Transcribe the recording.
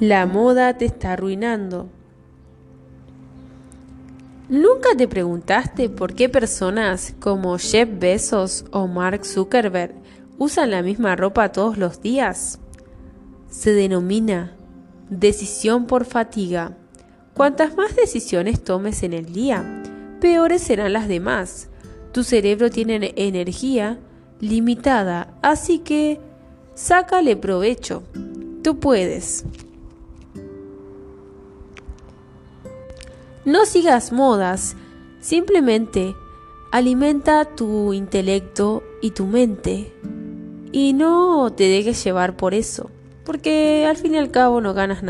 La moda te está arruinando. ¿Nunca te preguntaste por qué personas como Jeff Bezos o Mark Zuckerberg usan la misma ropa todos los días? Se denomina decisión por fatiga. Cuantas más decisiones tomes en el día, peores serán las demás. Tu cerebro tiene energía limitada, así que sácale provecho. Tú puedes. No sigas modas, simplemente alimenta tu intelecto y tu mente y no te dejes llevar por eso, porque al fin y al cabo no ganas nada.